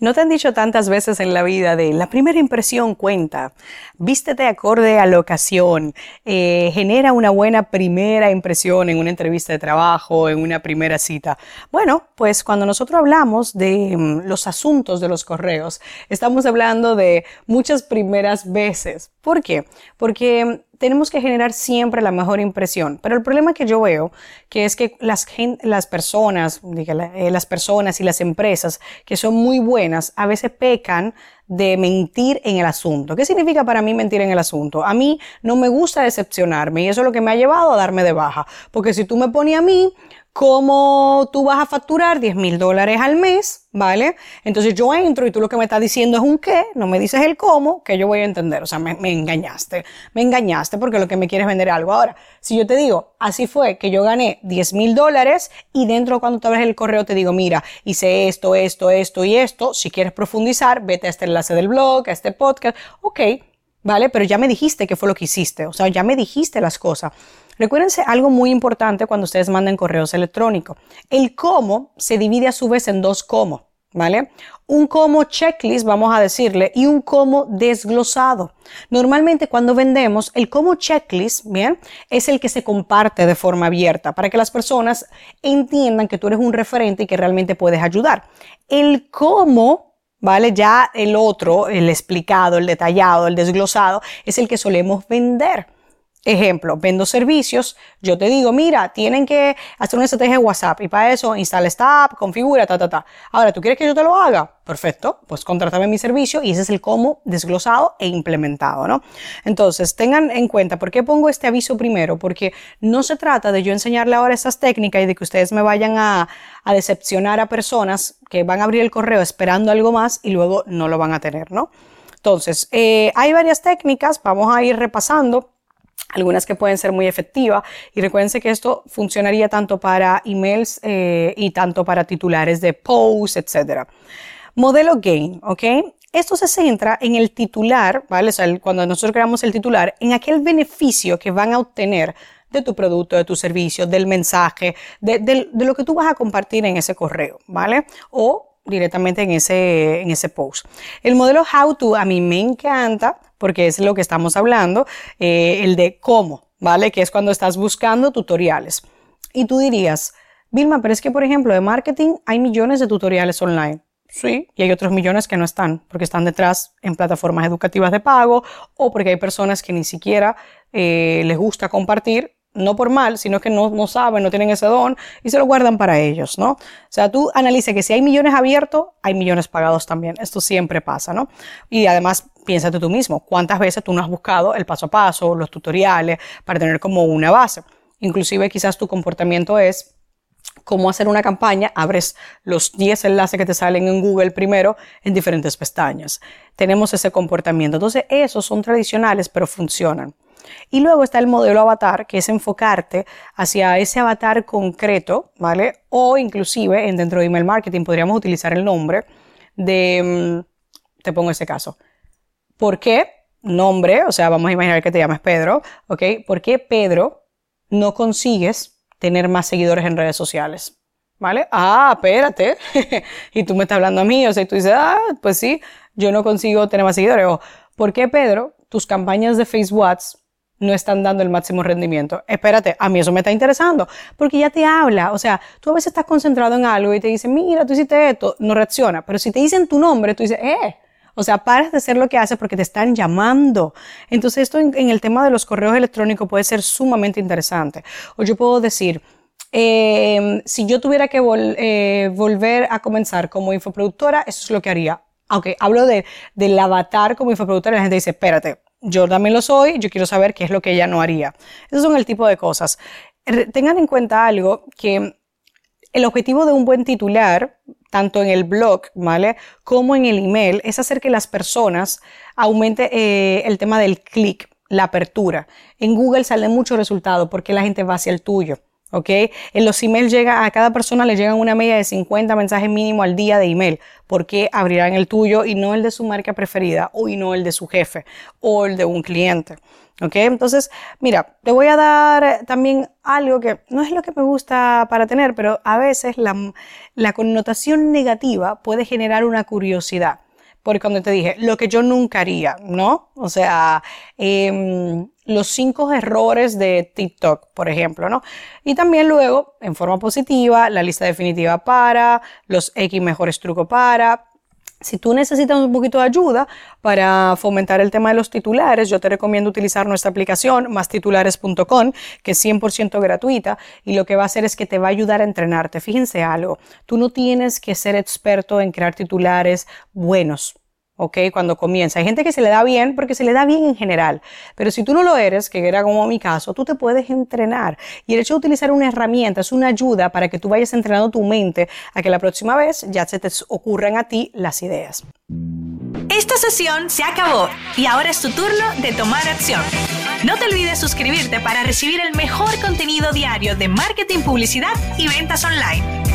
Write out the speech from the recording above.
¿No te han dicho tantas veces en la vida de la primera impresión cuenta? Vístete acorde a la ocasión, eh, genera una buena primera impresión en una entrevista de trabajo, en una primera cita. Bueno, pues cuando nosotros hablamos de mm, los asuntos de los correos, estamos hablando de muchas primeras veces. ¿Por qué? Porque tenemos que generar siempre la mejor impresión. Pero el problema que yo veo, que es que las, las personas, eh, las personas y las empresas que son muy buenas, a veces pecan de mentir en el asunto. ¿Qué significa para mí mentir en el asunto? A mí no me gusta decepcionarme y eso es lo que me ha llevado a darme de baja. Porque si tú me pones a mí cómo tú vas a facturar 10 mil dólares al mes, ¿vale? Entonces yo entro y tú lo que me estás diciendo es un qué, no me dices el cómo, que yo voy a entender. O sea, me, engañaste, me engañaste porque lo que me quieres vender algo. Ahora, si yo te digo, así fue que yo gané 10 mil dólares y dentro cuando te abres el correo te digo, mira, hice esto, esto, esto y esto, si quieres profundizar, vete a este enlace del blog, a este podcast, ok, ¿vale? Pero ya me dijiste qué fue lo que hiciste, o sea, ya me dijiste las cosas. Recuérdense algo muy importante cuando ustedes manden correos electrónicos. El cómo se divide a su vez en dos cómo, ¿vale? Un cómo checklist, vamos a decirle, y un cómo desglosado. Normalmente cuando vendemos, el cómo checklist, ¿bien? Es el que se comparte de forma abierta para que las personas entiendan que tú eres un referente y que realmente puedes ayudar. El cómo ¿vale? Ya el otro, el explicado, el detallado, el desglosado, es el que solemos vender. Ejemplo, vendo servicios, yo te digo, mira, tienen que hacer una estrategia de WhatsApp y para eso instala esta app, configura, ta, ta, ta. Ahora, ¿tú quieres que yo te lo haga? Perfecto, pues contrátame mi servicio y ese es el cómo desglosado e implementado, ¿no? Entonces, tengan en cuenta, ¿por qué pongo este aviso primero? Porque no se trata de yo enseñarle ahora esas técnicas y de que ustedes me vayan a, a decepcionar a personas que van a abrir el correo esperando algo más y luego no lo van a tener, ¿no? Entonces, eh, hay varias técnicas, vamos a ir repasando algunas que pueden ser muy efectivas. Y recuérdense que esto funcionaría tanto para emails eh, y tanto para titulares de posts, etc. Modelo GAIN, ¿ok? Esto se centra en el titular, ¿vale? O sea, cuando nosotros creamos el titular, en aquel beneficio que van a obtener de tu producto, de tu servicio, del mensaje, de, de lo que tú vas a compartir en ese correo, ¿vale? O directamente en ese, en ese post. El modelo How to a mí me encanta porque es lo que estamos hablando, eh, el de cómo, ¿vale? Que es cuando estás buscando tutoriales. Y tú dirías, Vilma, pero es que, por ejemplo, de marketing hay millones de tutoriales online. Sí, y hay otros millones que no están, porque están detrás en plataformas educativas de pago o porque hay personas que ni siquiera eh, les gusta compartir no por mal, sino que no, no, saben, no tienen ese don y se lo guardan para ellos, ¿no? O sea, tú analiza que si hay millones abiertos, hay millones pagados también. Esto siempre pasa, ¿no? Y además, piénsate tú mismo, ¿cuántas veces tú no has buscado el paso a paso, los tutoriales, para tener como una base? Inclusive quizás tu comportamiento es cómo hacer una campaña, abres los 10 enlaces que te salen en Google primero en diferentes pestañas. Tenemos ese comportamiento. Entonces, esos son tradicionales, pero funcionan. Y luego está el modelo avatar, que es enfocarte hacia ese avatar concreto, ¿vale? O inclusive en dentro de email marketing podríamos utilizar el nombre de, mm, te pongo ese caso. ¿Por qué nombre? O sea, vamos a imaginar que te llamas Pedro, ¿ok? ¿Por qué Pedro no consigues tener más seguidores en redes sociales? ¿Vale? Ah, espérate. y tú me estás hablando a mí, o sea, y tú dices, ah, pues sí, yo no consigo tener más seguidores. ¿por qué, Pedro, tus campañas de Facebook no están dando el máximo rendimiento. Espérate, a mí eso me está interesando, porque ya te habla, o sea, tú a veces estás concentrado en algo y te dicen, mira, tú hiciste esto, no reacciona, pero si te dicen tu nombre, tú dices, eh, o sea, pares de hacer lo que haces porque te están llamando. Entonces, esto en, el tema de los correos electrónicos puede ser sumamente interesante. O yo puedo decir, em, si yo tuviera que eh, volver a comenzar como infoproductora, eso es lo que haría. Aunque hablo de, del avatar como infoproductora, la gente dice, espérate, yo también lo soy, yo quiero saber qué es lo que ella no haría. Esos son el tipo de cosas. Tengan en cuenta algo que el objetivo de un buen titular, tanto en el blog, ¿vale? Como en el email, es hacer que las personas aumente eh, el tema del clic. la apertura. En Google salen muchos resultados porque la gente va hacia el tuyo. ¿Ok? En los emails llega, a cada persona le llegan una media de 50 mensajes mínimo al día de email. porque abrirán el tuyo y no el de su marca preferida o y no el de su jefe o el de un cliente? ¿Ok? Entonces, mira, te voy a dar también algo que no es lo que me gusta para tener, pero a veces la, la connotación negativa puede generar una curiosidad porque cuando te dije lo que yo nunca haría, ¿no? O sea, em, los cinco errores de TikTok, por ejemplo, ¿no? Y también luego, en forma positiva, la lista definitiva para, los X mejores trucos para, si tú necesitas un poquito de ayuda para fomentar el tema de los titulares, yo te recomiendo utilizar nuestra aplicación mastitulares.com, que es 100% gratuita y lo que va a hacer es que te va a ayudar a entrenarte. Fíjense algo, tú no tienes que ser experto en crear titulares buenos. ¿Ok? Cuando comienza. Hay gente que se le da bien porque se le da bien en general, pero si tú no lo eres, que era como mi caso, tú te puedes entrenar. Y el hecho de utilizar una herramienta es una ayuda para que tú vayas entrenando tu mente a que la próxima vez ya se te ocurran a ti las ideas. Esta sesión se acabó y ahora es tu turno de tomar acción. No te olvides suscribirte para recibir el mejor contenido diario de marketing, publicidad y ventas online.